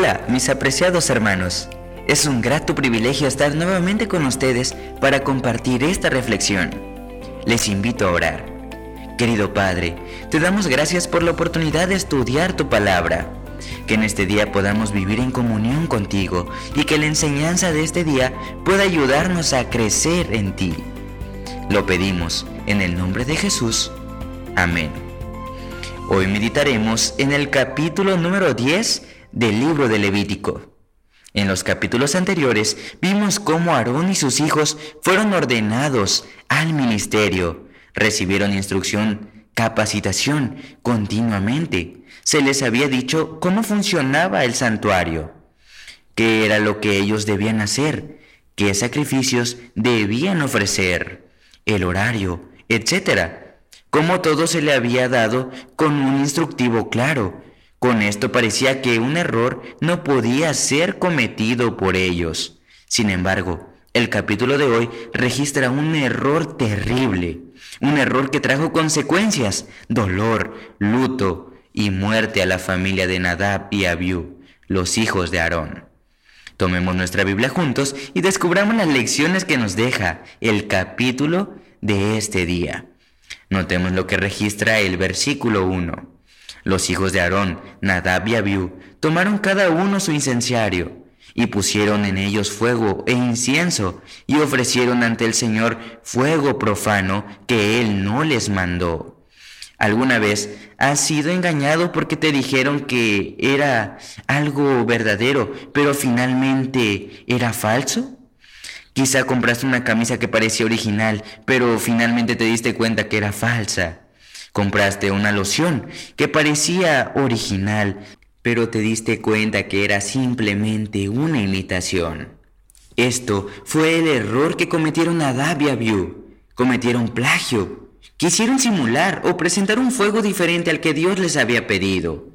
Hola, mis apreciados hermanos. Es un grato privilegio estar nuevamente con ustedes para compartir esta reflexión. Les invito a orar. Querido Padre, te damos gracias por la oportunidad de estudiar tu palabra. Que en este día podamos vivir en comunión contigo y que la enseñanza de este día pueda ayudarnos a crecer en ti. Lo pedimos en el nombre de Jesús. Amén. Hoy meditaremos en el capítulo número 10 del libro de Levítico. En los capítulos anteriores vimos cómo Aarón y sus hijos fueron ordenados al ministerio, recibieron instrucción, capacitación continuamente. Se les había dicho cómo funcionaba el santuario, qué era lo que ellos debían hacer, qué sacrificios debían ofrecer, el horario, etc. Como todo se le había dado con un instructivo claro, con esto parecía que un error no podía ser cometido por ellos. Sin embargo, el capítulo de hoy registra un error terrible, un error que trajo consecuencias, dolor, luto y muerte a la familia de Nadab y Abiú, los hijos de Aarón. Tomemos nuestra Biblia juntos y descubramos las lecciones que nos deja el capítulo de este día. Notemos lo que registra el versículo 1. Los hijos de Aarón, Nadab y Abiú, tomaron cada uno su incenciario, y pusieron en ellos fuego e incienso, y ofrecieron ante el Señor fuego profano que Él no les mandó. ¿Alguna vez has sido engañado porque te dijeron que era algo verdadero, pero finalmente era falso? Quizá compraste una camisa que parecía original, pero finalmente te diste cuenta que era falsa. Compraste una loción que parecía original, pero te diste cuenta que era simplemente una imitación. Esto fue el error que cometieron Adab y Abiú. Cometieron plagio. Quisieron simular o presentar un fuego diferente al que Dios les había pedido.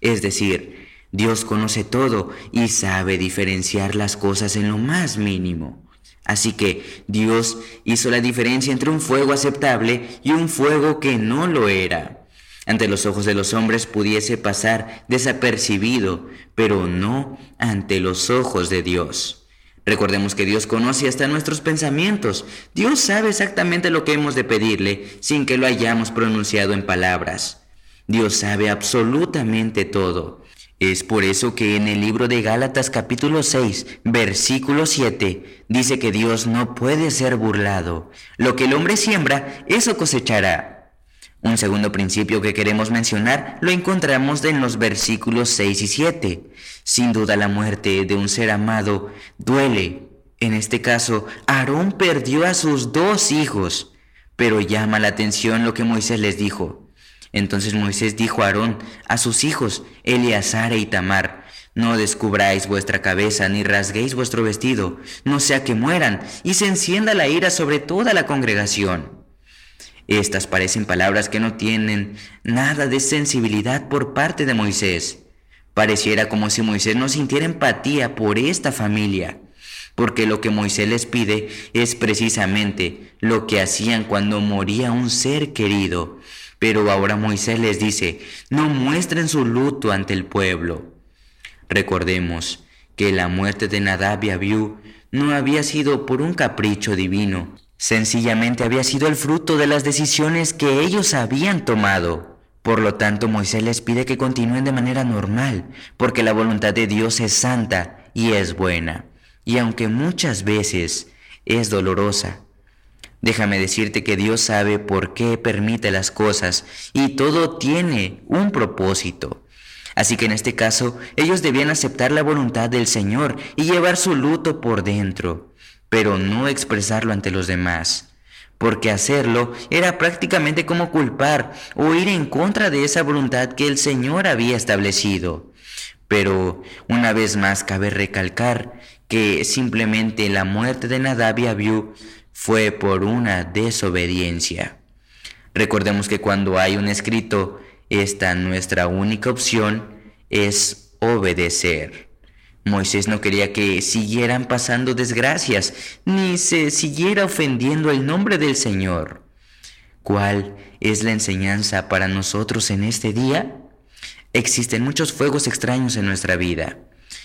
Es decir, Dios conoce todo y sabe diferenciar las cosas en lo más mínimo. Así que Dios hizo la diferencia entre un fuego aceptable y un fuego que no lo era. Ante los ojos de los hombres pudiese pasar desapercibido, pero no ante los ojos de Dios. Recordemos que Dios conoce hasta nuestros pensamientos. Dios sabe exactamente lo que hemos de pedirle sin que lo hayamos pronunciado en palabras. Dios sabe absolutamente todo. Es por eso que en el libro de Gálatas capítulo 6, versículo 7, dice que Dios no puede ser burlado. Lo que el hombre siembra, eso cosechará. Un segundo principio que queremos mencionar lo encontramos en los versículos 6 y 7. Sin duda la muerte de un ser amado duele. En este caso, Aarón perdió a sus dos hijos, pero llama la atención lo que Moisés les dijo. Entonces Moisés dijo a Aarón, a sus hijos, Eleazar e Itamar, no descubráis vuestra cabeza ni rasguéis vuestro vestido, no sea que mueran y se encienda la ira sobre toda la congregación. Estas parecen palabras que no tienen nada de sensibilidad por parte de Moisés. Pareciera como si Moisés no sintiera empatía por esta familia, porque lo que Moisés les pide es precisamente lo que hacían cuando moría un ser querido, pero ahora Moisés les dice, no muestren su luto ante el pueblo. Recordemos que la muerte de Nadab y Abiú no había sido por un capricho divino, sencillamente había sido el fruto de las decisiones que ellos habían tomado. Por lo tanto, Moisés les pide que continúen de manera normal, porque la voluntad de Dios es santa y es buena, y aunque muchas veces es dolorosa, Déjame decirte que Dios sabe por qué permite las cosas y todo tiene un propósito. Así que en este caso ellos debían aceptar la voluntad del Señor y llevar su luto por dentro, pero no expresarlo ante los demás, porque hacerlo era prácticamente como culpar o ir en contra de esa voluntad que el Señor había establecido. Pero una vez más cabe recalcar que simplemente la muerte de Nadab y fue por una desobediencia. Recordemos que cuando hay un escrito, esta nuestra única opción es obedecer. Moisés no quería que siguieran pasando desgracias, ni se siguiera ofendiendo el nombre del Señor. ¿Cuál es la enseñanza para nosotros en este día? Existen muchos fuegos extraños en nuestra vida.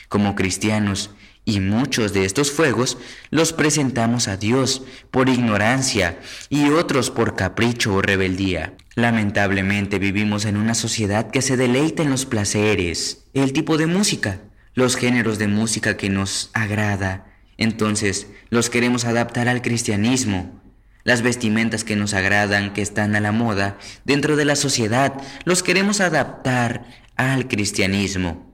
como cristianos, y muchos de estos fuegos los presentamos a Dios por ignorancia y otros por capricho o rebeldía. Lamentablemente vivimos en una sociedad que se deleita en los placeres, el tipo de música, los géneros de música que nos agrada. Entonces los queremos adaptar al cristianismo. Las vestimentas que nos agradan, que están a la moda dentro de la sociedad, los queremos adaptar al cristianismo.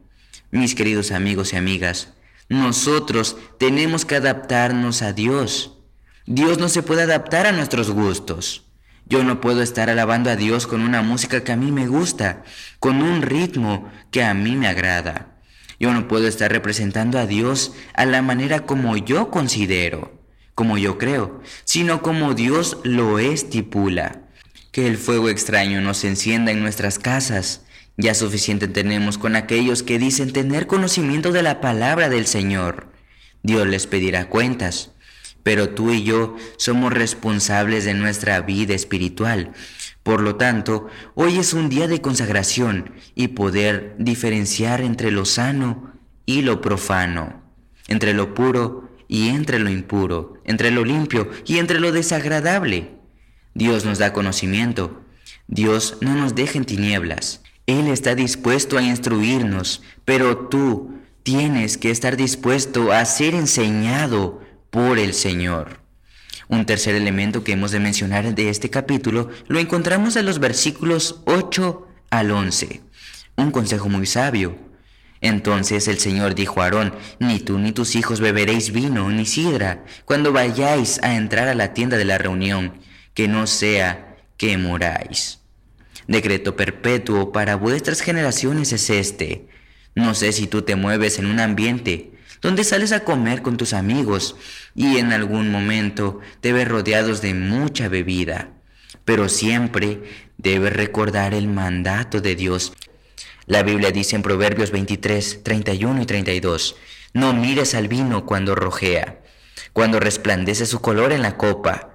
Mis queridos amigos y amigas, nosotros tenemos que adaptarnos a Dios. Dios no se puede adaptar a nuestros gustos. Yo no puedo estar alabando a Dios con una música que a mí me gusta, con un ritmo que a mí me agrada. Yo no puedo estar representando a Dios a la manera como yo considero, como yo creo, sino como Dios lo estipula. Que el fuego extraño nos encienda en nuestras casas, ya suficiente tenemos con aquellos que dicen tener conocimiento de la palabra del Señor. Dios les pedirá cuentas, pero tú y yo somos responsables de nuestra vida espiritual. Por lo tanto, hoy es un día de consagración y poder diferenciar entre lo sano y lo profano, entre lo puro y entre lo impuro, entre lo limpio y entre lo desagradable. Dios nos da conocimiento. Dios no nos deja en tinieblas. Él está dispuesto a instruirnos, pero tú tienes que estar dispuesto a ser enseñado por el Señor. Un tercer elemento que hemos de mencionar de este capítulo lo encontramos en los versículos 8 al 11. Un consejo muy sabio. Entonces el Señor dijo a Aarón, ni tú ni tus hijos beberéis vino ni sidra cuando vayáis a entrar a la tienda de la reunión, que no sea que moráis. Decreto perpetuo para vuestras generaciones es este. No sé si tú te mueves en un ambiente donde sales a comer con tus amigos y en algún momento te ves rodeados de mucha bebida, pero siempre debes recordar el mandato de Dios. La Biblia dice en Proverbios 23, 31 y 32, no mires al vino cuando rojea, cuando resplandece su color en la copa,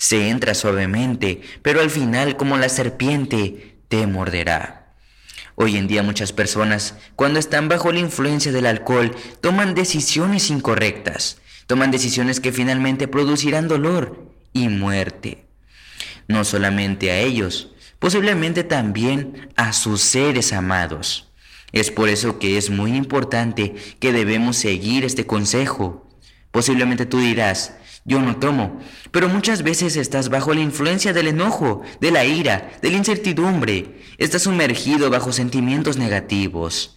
se entra suavemente, pero al final como la serpiente te morderá. Hoy en día muchas personas, cuando están bajo la influencia del alcohol, toman decisiones incorrectas, toman decisiones que finalmente producirán dolor y muerte. No solamente a ellos, posiblemente también a sus seres amados. Es por eso que es muy importante que debemos seguir este consejo. Posiblemente tú dirás, yo no tomo, pero muchas veces estás bajo la influencia del enojo, de la ira, de la incertidumbre, estás sumergido bajo sentimientos negativos.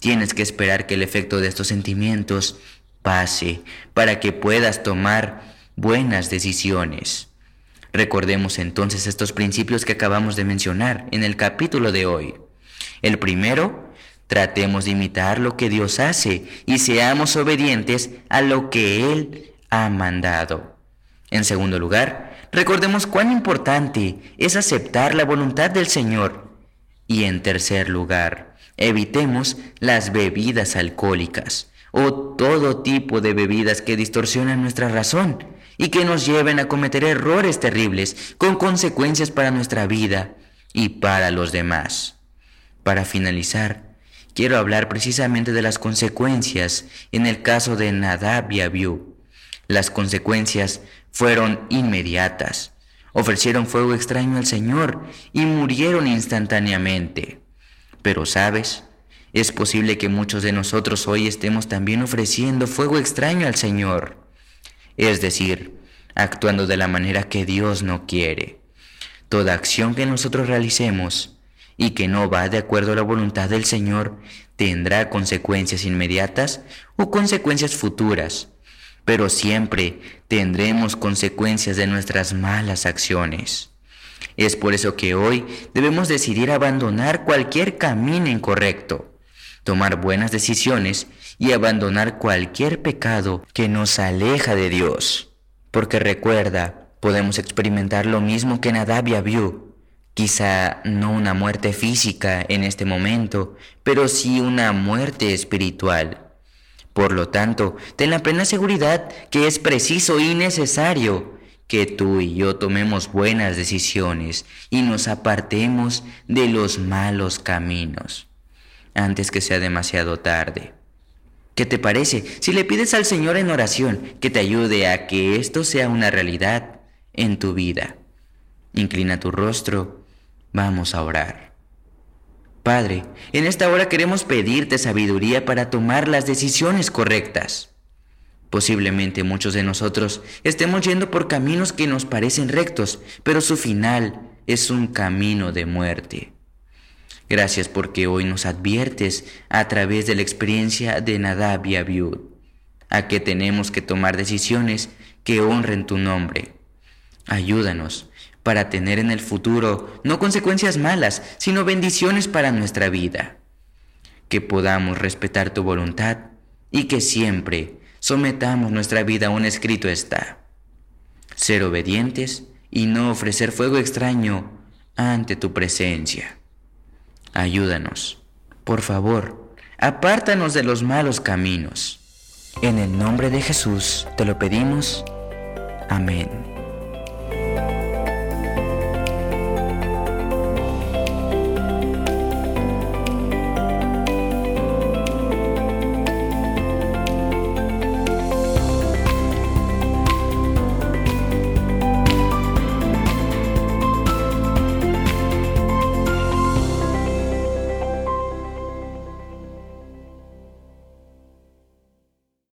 Tienes que esperar que el efecto de estos sentimientos pase para que puedas tomar buenas decisiones. Recordemos entonces estos principios que acabamos de mencionar en el capítulo de hoy. El primero, tratemos de imitar lo que Dios hace y seamos obedientes a lo que Él ha mandado. En segundo lugar, recordemos cuán importante es aceptar la voluntad del Señor. Y en tercer lugar, evitemos las bebidas alcohólicas o todo tipo de bebidas que distorsionan nuestra razón y que nos lleven a cometer errores terribles con consecuencias para nuestra vida y para los demás. Para finalizar, quiero hablar precisamente de las consecuencias en el caso de Nadab y Abiú las consecuencias fueron inmediatas. Ofrecieron fuego extraño al Señor y murieron instantáneamente. Pero sabes, es posible que muchos de nosotros hoy estemos también ofreciendo fuego extraño al Señor. Es decir, actuando de la manera que Dios no quiere. Toda acción que nosotros realicemos y que no va de acuerdo a la voluntad del Señor tendrá consecuencias inmediatas o consecuencias futuras pero siempre tendremos consecuencias de nuestras malas acciones. Es por eso que hoy debemos decidir abandonar cualquier camino incorrecto, tomar buenas decisiones y abandonar cualquier pecado que nos aleja de Dios. Porque recuerda, podemos experimentar lo mismo que Nadab y Abiú, quizá no una muerte física en este momento, pero sí una muerte espiritual. Por lo tanto, ten la plena seguridad que es preciso y necesario que tú y yo tomemos buenas decisiones y nos apartemos de los malos caminos antes que sea demasiado tarde. ¿Qué te parece si le pides al Señor en oración que te ayude a que esto sea una realidad en tu vida? Inclina tu rostro, vamos a orar. Padre, en esta hora queremos pedirte sabiduría para tomar las decisiones correctas. Posiblemente muchos de nosotros estemos yendo por caminos que nos parecen rectos, pero su final es un camino de muerte. Gracias porque hoy nos adviertes a través de la experiencia de Nadab y Abiud, a que tenemos que tomar decisiones que honren tu nombre. Ayúdanos para tener en el futuro no consecuencias malas, sino bendiciones para nuestra vida. Que podamos respetar tu voluntad y que siempre sometamos nuestra vida a un escrito está. Ser obedientes y no ofrecer fuego extraño ante tu presencia. Ayúdanos, por favor, apártanos de los malos caminos. En el nombre de Jesús te lo pedimos. Amén.